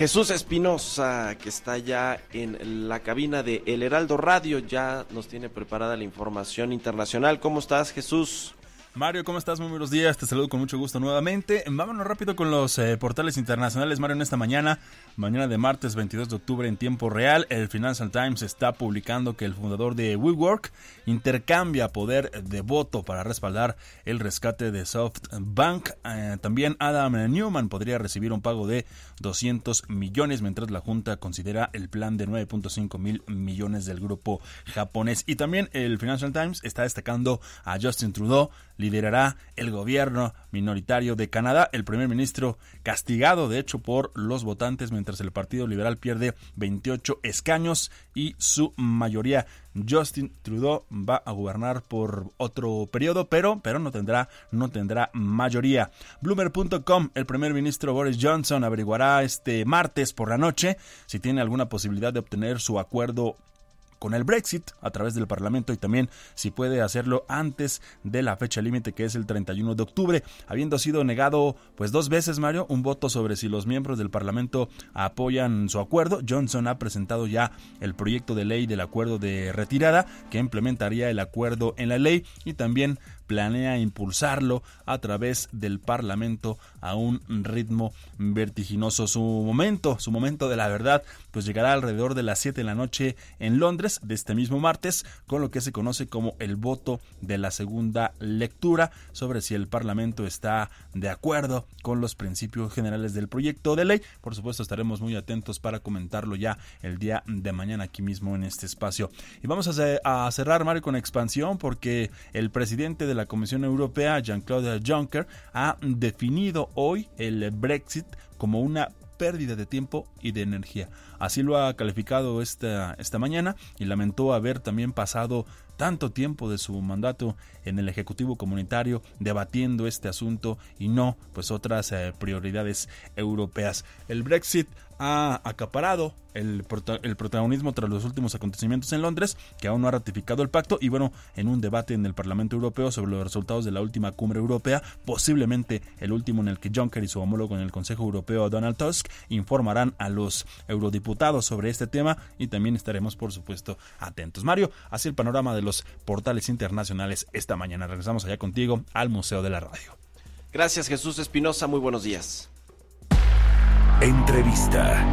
Jesús Espinosa, que está ya en la cabina de El Heraldo Radio, ya nos tiene preparada la información internacional. ¿Cómo estás, Jesús? Mario, ¿cómo estás? Muy buenos días, te saludo con mucho gusto nuevamente. Vámonos rápido con los eh, portales internacionales, Mario, en esta mañana, mañana de martes 22 de octubre en tiempo real, el Financial Times está publicando que el fundador de WeWork intercambia poder de voto para respaldar el rescate de SoftBank. Eh, también Adam Newman podría recibir un pago de 200 millones, mientras la Junta considera el plan de 9.5 mil millones del grupo japonés. Y también el Financial Times está destacando a Justin Trudeau, liderará el gobierno minoritario de Canadá. El primer ministro castigado, de hecho, por los votantes, mientras el Partido Liberal pierde 28 escaños y su mayoría. Justin Trudeau va a gobernar por otro periodo, pero, pero no tendrá, no tendrá mayoría. Bloomer.com, el primer ministro Boris Johnson averiguará este martes por la noche si tiene alguna posibilidad de obtener su acuerdo con el Brexit a través del Parlamento y también si puede hacerlo antes de la fecha límite que es el 31 de octubre, habiendo sido negado pues dos veces Mario un voto sobre si los miembros del Parlamento apoyan su acuerdo. Johnson ha presentado ya el proyecto de ley del acuerdo de retirada que implementaría el acuerdo en la ley y también planea impulsarlo a través del Parlamento a un ritmo vertiginoso. Su momento, su momento de la verdad, pues llegará alrededor de las 7 de la noche en Londres de este mismo martes, con lo que se conoce como el voto de la segunda lectura sobre si el Parlamento está de acuerdo con los principios generales del proyecto de ley. Por supuesto, estaremos muy atentos para comentarlo ya el día de mañana aquí mismo en este espacio. Y vamos a, cerrar, Mario, con expansión porque el presidente de la Comisión Europea, Jean-Claude Juncker, ha definido hoy el Brexit como una pérdida de tiempo y de energía. Así lo ha calificado esta, esta mañana y lamentó haber también pasado tanto tiempo de su mandato en el Ejecutivo Comunitario debatiendo este asunto y no pues otras eh, prioridades europeas. El Brexit ha acaparado el, el, protagonismo tras los últimos acontecimientos en Londres, que aún no ha ratificado el pacto, y bueno, en un debate en el Parlamento Europeo sobre los resultados de la última cumbre europea, posiblemente el último en el que Juncker y su homólogo en el Consejo Europeo, Donald Tusk, informarán a los eurodiputados sobre este tema y también estaremos, por supuesto, atentos. Mario, así el panorama de los portales internacionales esta mañana. Regresamos allá contigo al Museo de la Radio. Gracias, Jesús Espinosa. Muy buenos días. Entrevista.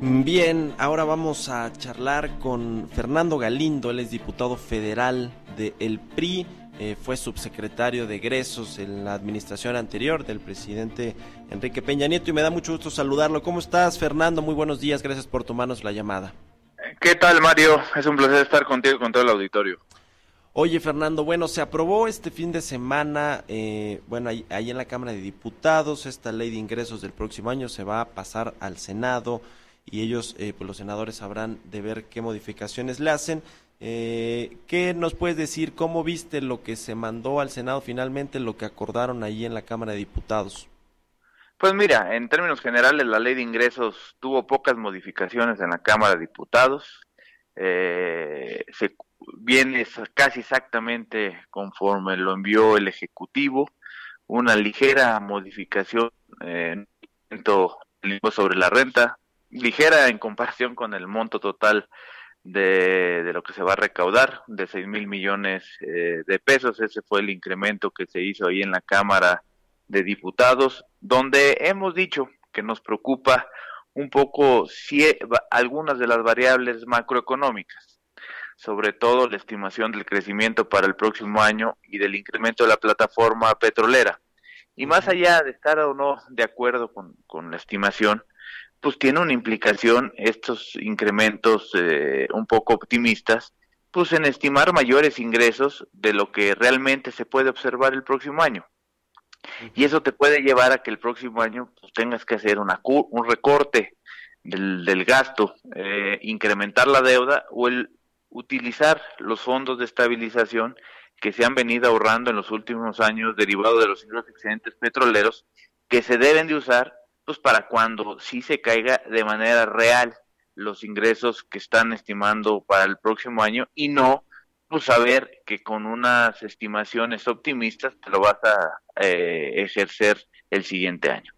Bien, ahora vamos a charlar con Fernando Galindo, él es diputado federal de El PRI, eh, fue subsecretario de egresos en la administración anterior del presidente Enrique Peña Nieto y me da mucho gusto saludarlo. ¿Cómo estás, Fernando? Muy buenos días, gracias por tomarnos la llamada. ¿Qué tal, Mario? Es un placer estar contigo y con todo el auditorio. Oye, Fernando, bueno, se aprobó este fin de semana, eh, bueno, ahí, en la Cámara de Diputados, esta ley de ingresos del próximo año se va a pasar al Senado y ellos, eh, pues los senadores sabrán de ver qué modificaciones le hacen. Eh, ¿Qué nos puedes decir? ¿Cómo viste lo que se mandó al Senado finalmente, lo que acordaron ahí en la Cámara de Diputados? Pues mira, en términos generales la ley de ingresos tuvo pocas modificaciones en la Cámara de Diputados. Eh, viene casi exactamente conforme lo envió el Ejecutivo, una ligera modificación el sobre la renta, ligera en comparación con el monto total de, de, lo que se va a recaudar, de 6 mil millones eh, de pesos. Ese fue el incremento que se hizo ahí en la Cámara de Diputados, donde hemos dicho que nos preocupa un poco si, algunas de las variables macroeconómicas, sobre todo la estimación del crecimiento para el próximo año y del incremento de la plataforma petrolera. Y más allá de estar o no de acuerdo con, con la estimación, pues tiene una implicación estos incrementos eh, un poco optimistas, pues en estimar mayores ingresos de lo que realmente se puede observar el próximo año. Y eso te puede llevar a que el próximo año pues, tengas que hacer una, un recorte del, del gasto, eh, incrementar la deuda o el utilizar los fondos de estabilización que se han venido ahorrando en los últimos años derivados de los excedentes petroleros que se deben de usar pues para cuando sí se caiga de manera real los ingresos que están estimando para el próximo año y no pues saber que con unas estimaciones optimistas te lo vas a eh, ejercer el siguiente año.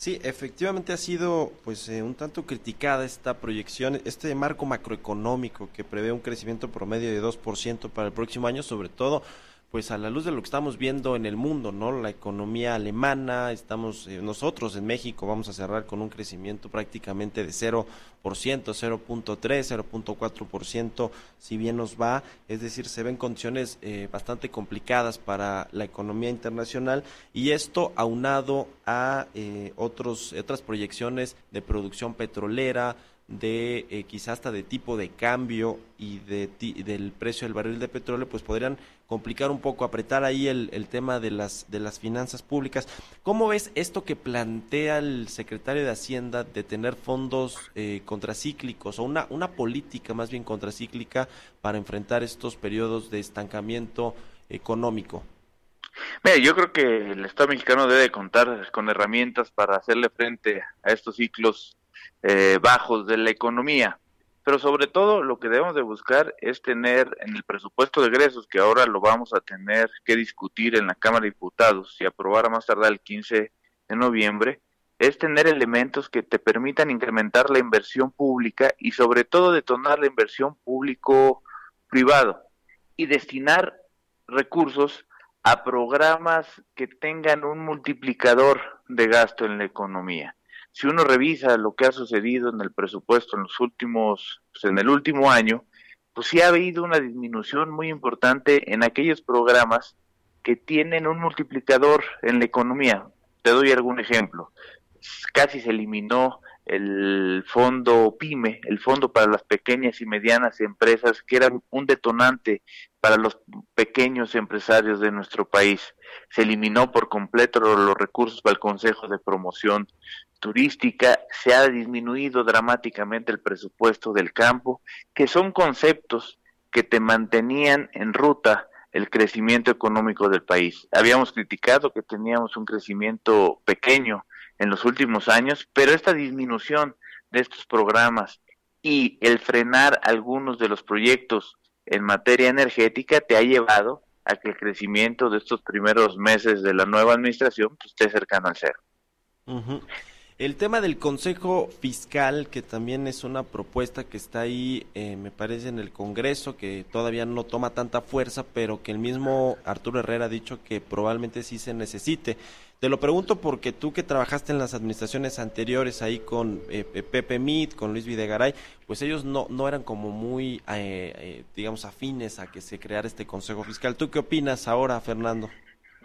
Sí, efectivamente ha sido pues eh, un tanto criticada esta proyección, este marco macroeconómico que prevé un crecimiento promedio de 2% para el próximo año, sobre todo pues a la luz de lo que estamos viendo en el mundo, ¿no? La economía alemana, estamos eh, nosotros en México vamos a cerrar con un crecimiento prácticamente de 0%, 0.3, 0.4%, si bien nos va, es decir, se ven condiciones eh, bastante complicadas para la economía internacional y esto aunado a eh, otros otras proyecciones de producción petrolera, de eh, quizás hasta de tipo de cambio y de del precio del barril de petróleo, pues podrían complicar un poco, apretar ahí el, el, tema de las, de las finanzas públicas. ¿Cómo ves esto que plantea el secretario de Hacienda de tener fondos eh, contracíclicos o una, una política más bien contracíclica para enfrentar estos periodos de estancamiento económico? Mira, yo creo que el Estado mexicano debe contar con herramientas para hacerle frente a estos ciclos eh, bajos de la economía. Pero sobre todo lo que debemos de buscar es tener en el presupuesto de egresos, que ahora lo vamos a tener que discutir en la Cámara de Diputados y aprobar a más tardar el 15 de noviembre, es tener elementos que te permitan incrementar la inversión pública y sobre todo detonar la inversión público-privado y destinar recursos a programas que tengan un multiplicador de gasto en la economía si uno revisa lo que ha sucedido en el presupuesto en los últimos, pues en el último año, pues sí ha habido una disminución muy importante en aquellos programas que tienen un multiplicador en la economía. Te doy algún ejemplo. Casi se eliminó el fondo PYME, el fondo para las pequeñas y medianas empresas, que era un detonante para los pequeños empresarios de nuestro país. Se eliminó por completo los recursos para el Consejo de Promoción Turística, se ha disminuido dramáticamente el presupuesto del campo, que son conceptos que te mantenían en ruta el crecimiento económico del país. Habíamos criticado que teníamos un crecimiento pequeño en los últimos años, pero esta disminución de estos programas y el frenar algunos de los proyectos en materia energética te ha llevado a que el crecimiento de estos primeros meses de la nueva administración pues, esté cercano al cero. El tema del Consejo Fiscal, que también es una propuesta que está ahí, eh, me parece, en el Congreso, que todavía no toma tanta fuerza, pero que el mismo Arturo Herrera ha dicho que probablemente sí se necesite. Te lo pregunto porque tú que trabajaste en las administraciones anteriores ahí con eh, Pepe Mit, con Luis Videgaray, pues ellos no, no eran como muy, eh, eh, digamos, afines a que se creara este Consejo Fiscal. ¿Tú qué opinas ahora, Fernando?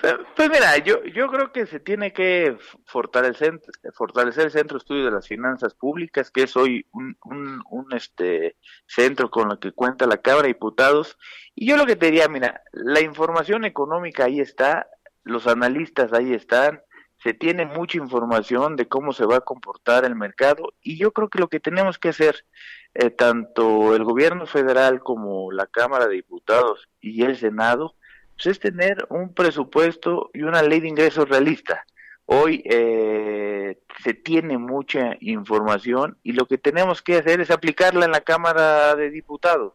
Pues, pues mira, yo, yo creo que se tiene que fortalecer, fortalecer el Centro de Estudio de las Finanzas Públicas, que es hoy un, un, un este centro con el que cuenta la Cámara de Diputados. Y yo lo que te diría, mira, la información económica ahí está, los analistas ahí están, se tiene mucha información de cómo se va a comportar el mercado y yo creo que lo que tenemos que hacer, eh, tanto el gobierno federal como la Cámara de Diputados y el Senado, pues es tener un presupuesto y una ley de ingresos realista. Hoy eh, se tiene mucha información y lo que tenemos que hacer es aplicarla en la Cámara de Diputados.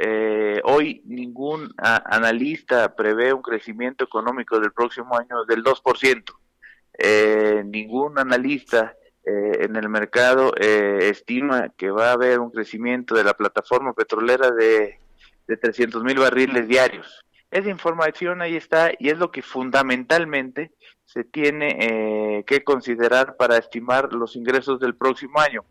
Eh, hoy ningún analista prevé un crecimiento económico del próximo año del 2%. Eh, ningún analista eh, en el mercado eh, estima que va a haber un crecimiento de la plataforma petrolera de, de 300 mil barriles diarios. Esa información ahí está y es lo que fundamentalmente se tiene eh, que considerar para estimar los ingresos del próximo año.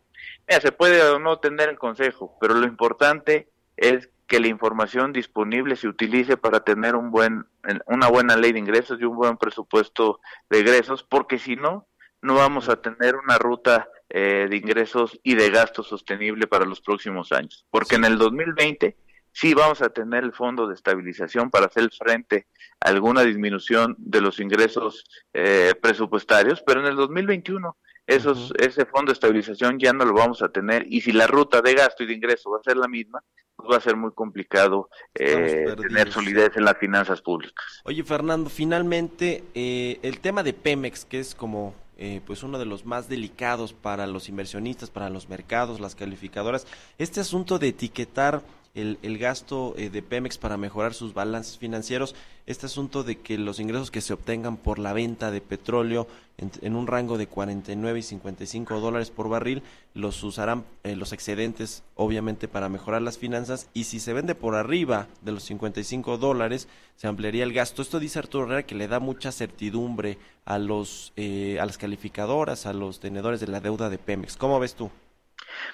Mira, se puede o no tener el consejo, pero lo importante es que la información disponible se utilice para tener un buen, una buena ley de ingresos y un buen presupuesto de ingresos, porque si no, no vamos a tener una ruta eh, de ingresos y de gastos sostenible para los próximos años. Porque en el 2020 sí vamos a tener el fondo de estabilización para hacer frente a alguna disminución de los ingresos eh, presupuestarios, pero en el 2021 esos, ese fondo de estabilización ya no lo vamos a tener y si la ruta de gasto y de ingreso va a ser la misma, pues va a ser muy complicado eh, tener solidez en las finanzas públicas. Oye, Fernando, finalmente eh, el tema de Pemex, que es como eh, pues uno de los más delicados para los inversionistas, para los mercados, las calificadoras, este asunto de etiquetar el, el gasto eh, de Pemex para mejorar sus balances financieros, este asunto de que los ingresos que se obtengan por la venta de petróleo en, un rango de 49 y 55 dólares por barril, los usarán eh, los excedentes obviamente para mejorar las finanzas y si se vende por arriba de los 55 dólares se ampliaría el gasto. Esto dice Arturo Herrera que le da mucha certidumbre a, los, eh, a las calificadoras, a los tenedores de la deuda de Pemex. ¿Cómo ves tú?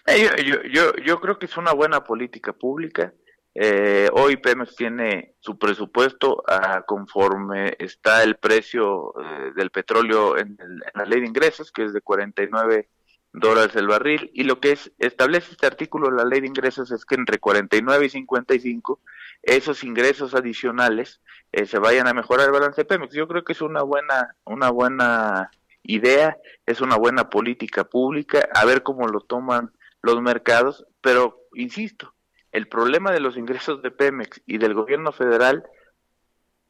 Eh, yo, yo, yo, creo que es una buena política pública. Eh, hoy Pemex tiene su presupuesto ah, conforme está el precio eh, del petróleo en, la ley de ingresos, que es de 49 dólares el barril, y lo que es, establece este artículo de la ley de ingresos es que entre 49 y 55 esos ingresos adicionales se vayan a mejorar el balance de Pemex. Yo creo que es una buena, una buena idea, es una buena política pública, a ver cómo lo toman los mercados, pero insisto, el problema de los ingresos de Pemex y del gobierno federal,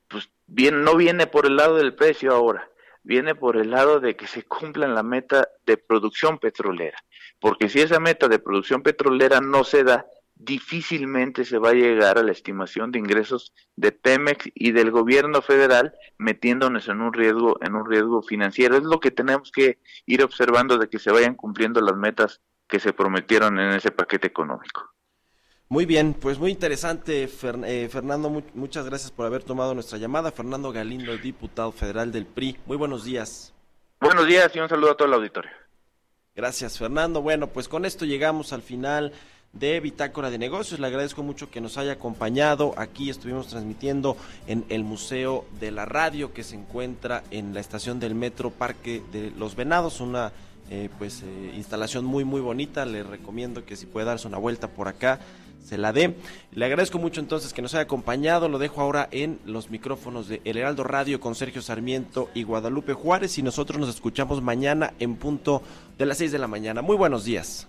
pues bien, no viene por el lado del precio ahora, viene por el lado de que se cumpla la meta de producción petrolera, porque si esa meta de producción petrolera no se da, difícilmente se va a llegar a la estimación de ingresos de Pemex y del gobierno federal metiéndonos en un riesgo en un riesgo financiero es lo que tenemos que ir observando de que se vayan cumpliendo las metas que se prometieron en ese paquete económico. Muy bien, pues muy interesante, eh, Fernando. muchas gracias por haber tomado nuestra llamada. Fernando Galindo, diputado federal del PRI. Muy buenos días. Buenos días y un saludo a todo el auditorio. Gracias, Fernando. Bueno, pues con esto llegamos al final de Bitácora de Negocios. Le agradezco mucho que nos haya acompañado. Aquí estuvimos transmitiendo en el Museo de la Radio que se encuentra en la estación del Metro Parque de los Venados, una eh, pues eh, instalación muy muy bonita. Le recomiendo que si puede darse una vuelta por acá se la dé. Le agradezco mucho entonces que nos haya acompañado. Lo dejo ahora en los micrófonos de El Heraldo Radio con Sergio Sarmiento y Guadalupe Juárez y nosotros nos escuchamos mañana en punto de las 6 de la mañana. Muy buenos días.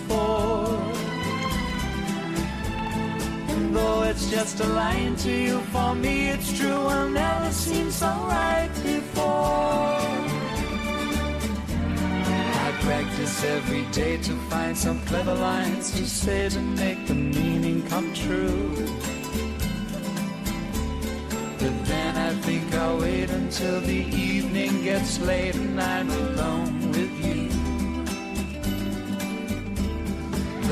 though it's just a line to you, for me it's true. I'll never seem so right before. I practice every day to find some clever lines to say to make the meaning come true. But then I think I'll wait until the evening gets late and I'm alone with you.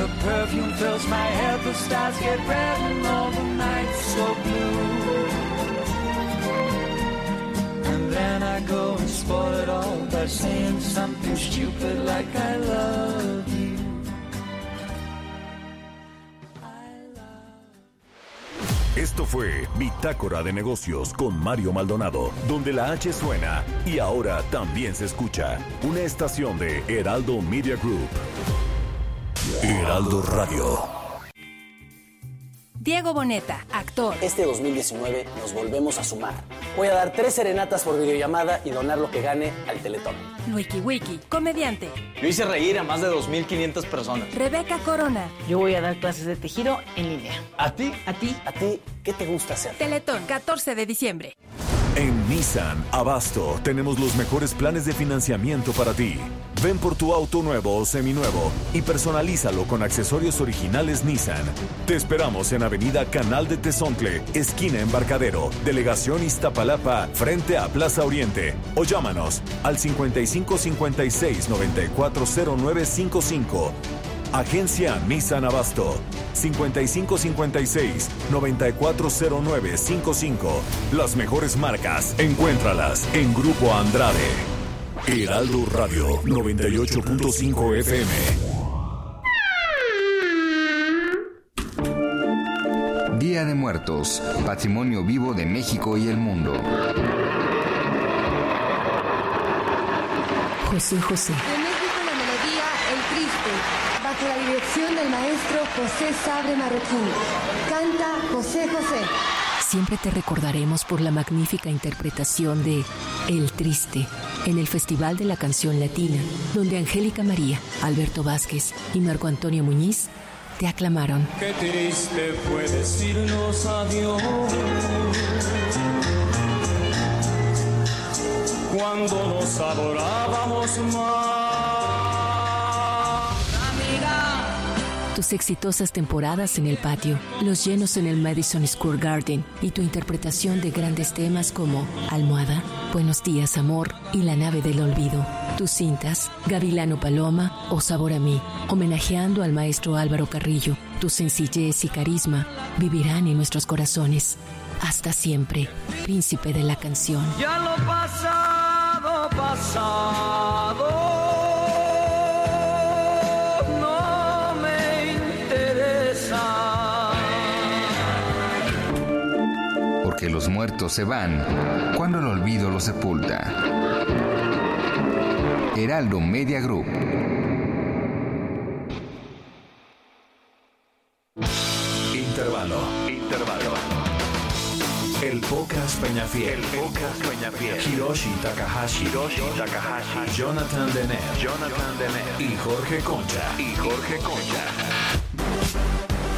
your perfume fills my head, the stars get red and all the nights so blue. And then I go and spoil it all by saying something stupid like I love you. Esto fue Bitácora de Negocios con Mario Maldonado, donde la H suena y ahora también se escucha. Una estación de Heraldo Media Group. Heraldo Radio. Diego Boneta, actor. Este 2019 nos volvemos a sumar. Voy a dar tres serenatas por videollamada y donar lo que gane al Teletón. Wiki Wiki, comediante. Yo hice reír a más de 2.500 personas. Rebeca Corona. Yo voy a dar clases de tejido en línea. ¿A ti? ¿A ti? ¿A ti qué te gusta hacer? Teletón, 14 de diciembre. En Nissan Abasto tenemos los mejores planes de financiamiento para ti. Ven por tu auto nuevo o seminuevo y personalízalo con accesorios originales Nissan. Te esperamos en Avenida Canal de Tezontle, esquina Embarcadero, Delegación Iztapalapa, frente a Plaza Oriente. O llámanos al 5556 940955. Agencia Nissan Abasto 5556-940955. Las mejores marcas, encuéntralas en Grupo Andrade. Heraldo Radio 98.5 FM. Día de Muertos, patrimonio vivo de México y el mundo. José José. De México la melodía El Triste, bajo la dirección del maestro José Sabre Marroquín. Canta José José. Siempre te recordaremos por la magnífica interpretación de El Triste en el Festival de la Canción Latina, donde Angélica María, Alberto Vázquez y Marco Antonio Muñiz te aclamaron. Qué triste fue decirnos adiós. Cuando nos adorábamos más. Tus exitosas temporadas en el patio, los llenos en el Madison Square Garden y tu interpretación de grandes temas como Almohada, Buenos días amor y La nave del olvido. Tus cintas, Gavilano Paloma o Sabor a mí, homenajeando al maestro Álvaro Carrillo. Tu sencillez y carisma vivirán en nuestros corazones. Hasta siempre, príncipe de la canción. Ya lo pasado, pasado. Los muertos se van cuando el olvido los sepulta. Heraldo Media Group. Intervalo. Intervalo. El Podcast Peñafiel. El Podcast Peñafiel. Hiroshi Takahashi. Hiroshi Takahashi. Jonathan Denner. Jonathan Denner. Y Jorge Concha. Y Jorge Concha.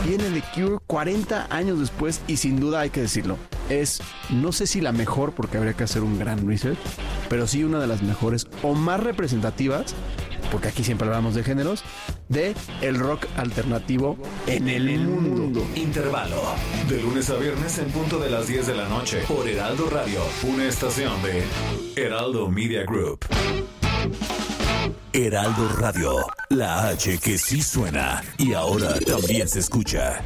Viene The Cure 40 años después y sin duda hay que decirlo. Es, no sé si la mejor porque habría que hacer un gran research, pero sí una de las mejores o más representativas, porque aquí siempre hablamos de géneros, de el rock alternativo en el, mundo. Intervalo. De lunes a viernes en punto de las 10 de la noche. Por Heraldo Radio. Una estación de Heraldo Media Group. Heraldo Radio. La H que sí suena y ahora también se escucha.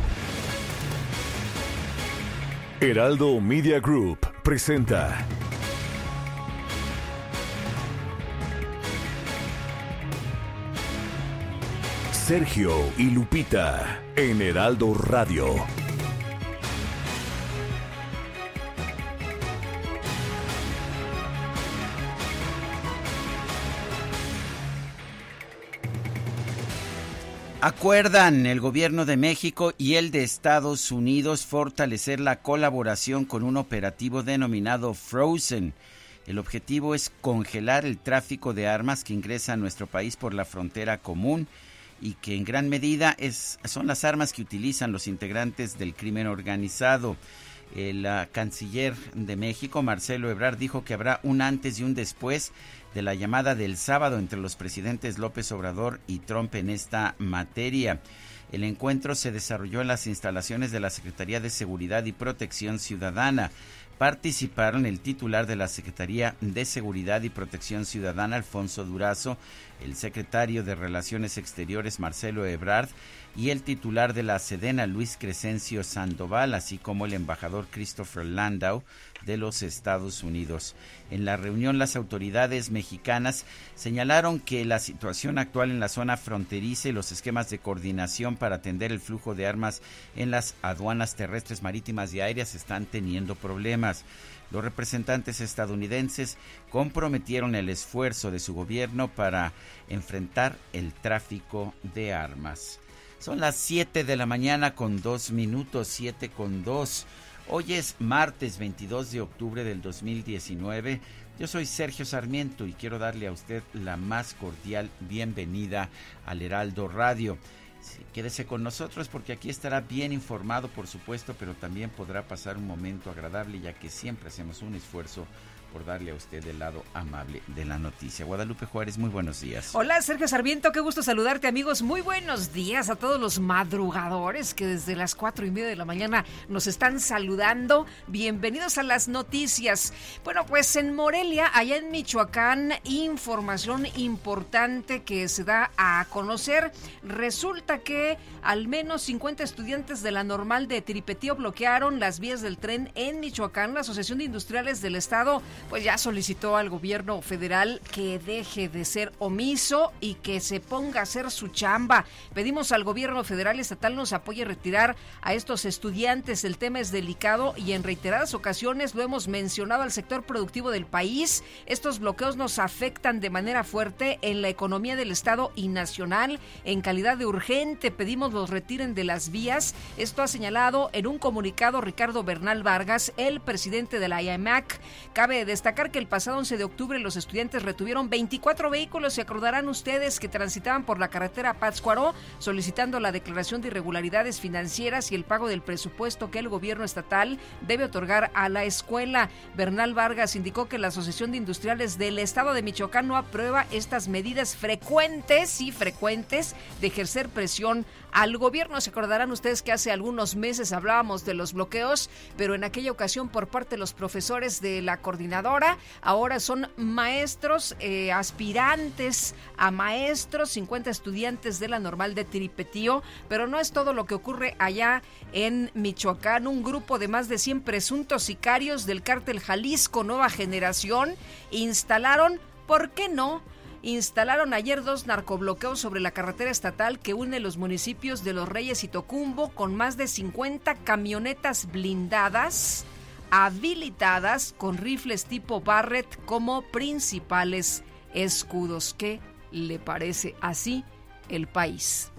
Heraldo Media Group presenta. Sergio y Lupita en Heraldo Radio. Acuerdan el gobierno de México y el de Estados Unidos fortalecer la colaboración con un operativo denominado Frozen. El objetivo es congelar el tráfico de armas que ingresa a nuestro país por la frontera común y que en gran medida son las armas que utilizan los integrantes del crimen organizado. El uh, canciller de México, Marcelo Ebrard, dijo que habrá un antes y un después de la llamada del sábado entre los presidentes López Obrador y Trump en esta materia. El encuentro se desarrolló en las instalaciones de la Secretaría de Seguridad y Protección Ciudadana. Participaron el titular de la Secretaría de Seguridad y Protección Ciudadana, Alfonso Durazo, el secretario de Relaciones Exteriores, Marcelo Ebrard, y el titular de la Sedena, Luis Crescencio Sandoval, así como el embajador Christopher Landau, de los Estados Unidos. En la reunión las autoridades mexicanas señalaron que la situación actual en la zona fronteriza y los esquemas de coordinación para atender el flujo de armas en las aduanas terrestres, marítimas y aéreas están teniendo problemas. Los representantes estadounidenses comprometieron el esfuerzo de su gobierno para enfrentar el tráfico de armas. Son las 7 de la mañana con 2 minutos, 7 con 2. Hoy es martes 22 de octubre del 2019. Yo soy Sergio Sarmiento y quiero darle a usted la más cordial bienvenida al Heraldo Radio. quédese con nosotros porque aquí estará bien informado, por supuesto, pero también podrá pasar un momento agradable ya que siempre hacemos un esfuerzo por darle a usted el lado amable de la noticia. Guadalupe Juárez, muy buenos días. Hola Sergio Sarmiento, qué gusto saludarte amigos. Muy buenos días a todos los madrugadores que desde las cuatro y media de la mañana nos están saludando. Bienvenidos a las noticias. Bueno, pues en Morelia, allá en Michoacán, información importante que se da a conocer. Resulta que al menos 50 estudiantes de la normal de Tripetío bloquearon las vías del tren en Michoacán. La Asociación de Industriales del Estado pues ya solicitó al gobierno federal que deje de ser omiso y que se ponga a hacer su chamba. Pedimos al gobierno federal y estatal nos apoye a retirar a estos estudiantes. El tema es delicado y en reiteradas ocasiones lo hemos mencionado al sector productivo del país. Estos bloqueos nos afectan de manera fuerte en la economía del Estado y nacional. En calidad de urgente pedimos los retiren de las vías. Esto ha señalado en un comunicado Ricardo Bernal Vargas, el presidente de la IAMAC. Cabe destacar que el pasado 11 de octubre los estudiantes retuvieron 24 vehículos. Se acordarán ustedes que transitaban por la carretera Pátzcuaro solicitando la declaración de irregularidades financieras y el pago del presupuesto que el gobierno estatal debe otorgar a la escuela. Bernal Vargas indicó que la Asociación de Industriales del Estado de Michoacán no aprueba estas medidas frecuentes y frecuentes de ejercer presión al gobierno. Se acordarán ustedes que hace algunos meses hablábamos de los bloqueos, pero en aquella ocasión por parte de los profesores de la ahora son maestros, eh, aspirantes a maestros, 50 estudiantes de la normal de Tiripetío, pero no es todo lo que ocurre allá en Michoacán. Un grupo de más de 100 presuntos sicarios del cártel Jalisco Nueva Generación instalaron, ¿por qué no?, instalaron ayer dos narcobloqueos sobre la carretera estatal que une los municipios de Los Reyes y Tocumbo con más de 50 camionetas blindadas habilitadas con rifles tipo Barrett como principales escudos. ¿Qué le parece así el país?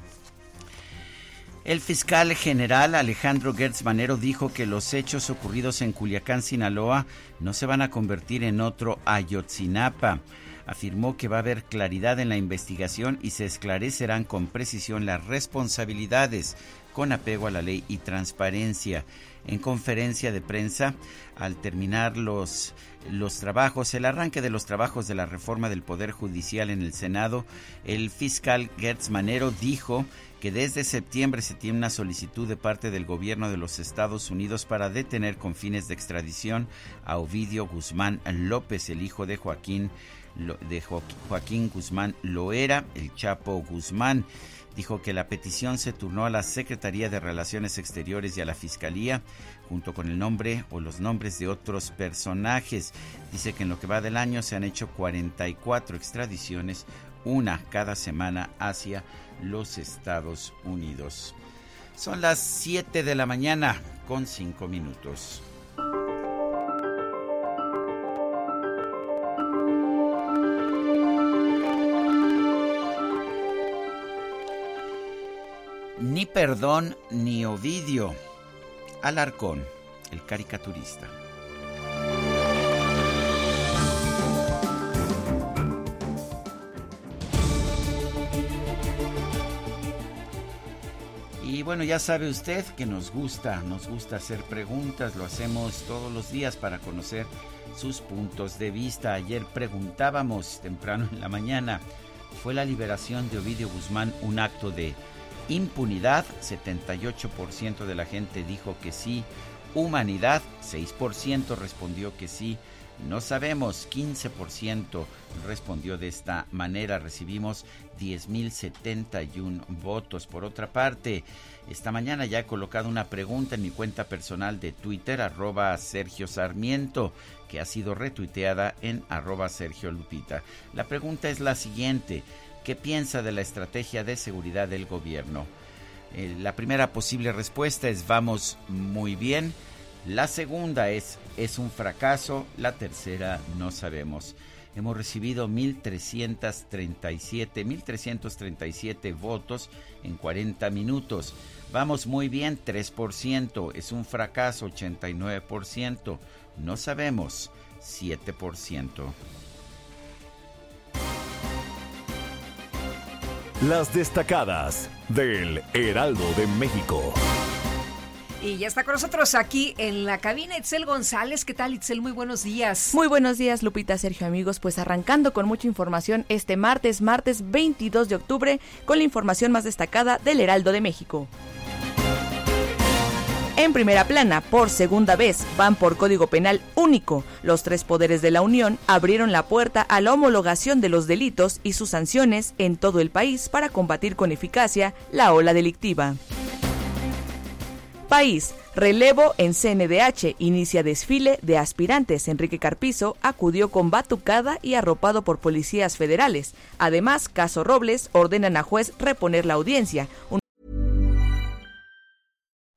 El fiscal general Alejandro Gertz Manero dijo que los hechos ocurridos en Culiacán, Sinaloa, no se van a convertir en otro Ayotzinapa afirmó que va a haber claridad en la investigación y se esclarecerán con precisión las responsabilidades con apego a la ley y transparencia. En conferencia de prensa, al terminar los, los trabajos, el arranque de los trabajos de la reforma del Poder Judicial en el Senado, el fiscal Gertz Manero dijo que desde septiembre se tiene una solicitud de parte del gobierno de los Estados Unidos para detener con fines de extradición a Ovidio Guzmán López, el hijo de Joaquín de Joaquín Guzmán Loera, el Chapo Guzmán. Dijo que la petición se turnó a la Secretaría de Relaciones Exteriores y a la Fiscalía, junto con el nombre o los nombres de otros personajes. Dice que en lo que va del año se han hecho 44 extradiciones, una cada semana hacia los Estados Unidos. Son las 7 de la mañana con 5 minutos. Ni perdón ni Ovidio. Alarcón, el caricaturista. Y bueno, ya sabe usted que nos gusta, nos gusta hacer preguntas, lo hacemos todos los días para conocer sus puntos de vista. Ayer preguntábamos temprano en la mañana, ¿fue la liberación de Ovidio Guzmán un acto de Impunidad, 78% de la gente dijo que sí. Humanidad, 6% respondió que sí. No sabemos, 15% respondió de esta manera. Recibimos 10.071 votos. Por otra parte, esta mañana ya he colocado una pregunta en mi cuenta personal de Twitter, arroba Sergio Sarmiento, que ha sido retuiteada en arroba Sergio Lupita. La pregunta es la siguiente. ¿Qué piensa de la estrategia de seguridad del gobierno? Eh, la primera posible respuesta es vamos muy bien. La segunda es es un fracaso. La tercera no sabemos. Hemos recibido 1.337, 1.337 votos en 40 minutos. Vamos muy bien, 3%. Es un fracaso, 89%. No sabemos, 7%. Las destacadas del Heraldo de México. Y ya está con nosotros aquí en la cabina Itzel González. ¿Qué tal, Itzel? Muy buenos días. Muy buenos días, Lupita, Sergio, amigos. Pues arrancando con mucha información este martes, martes 22 de octubre, con la información más destacada del Heraldo de México. En primera plana, por segunda vez, van por Código Penal único. Los tres poderes de la Unión abrieron la puerta a la homologación de los delitos y sus sanciones en todo el país para combatir con eficacia la ola delictiva. País. Relevo en CNDH. Inicia desfile de aspirantes. Enrique Carpizo acudió con batucada y arropado por policías federales. Además, Caso Robles ordenan a juez reponer la audiencia.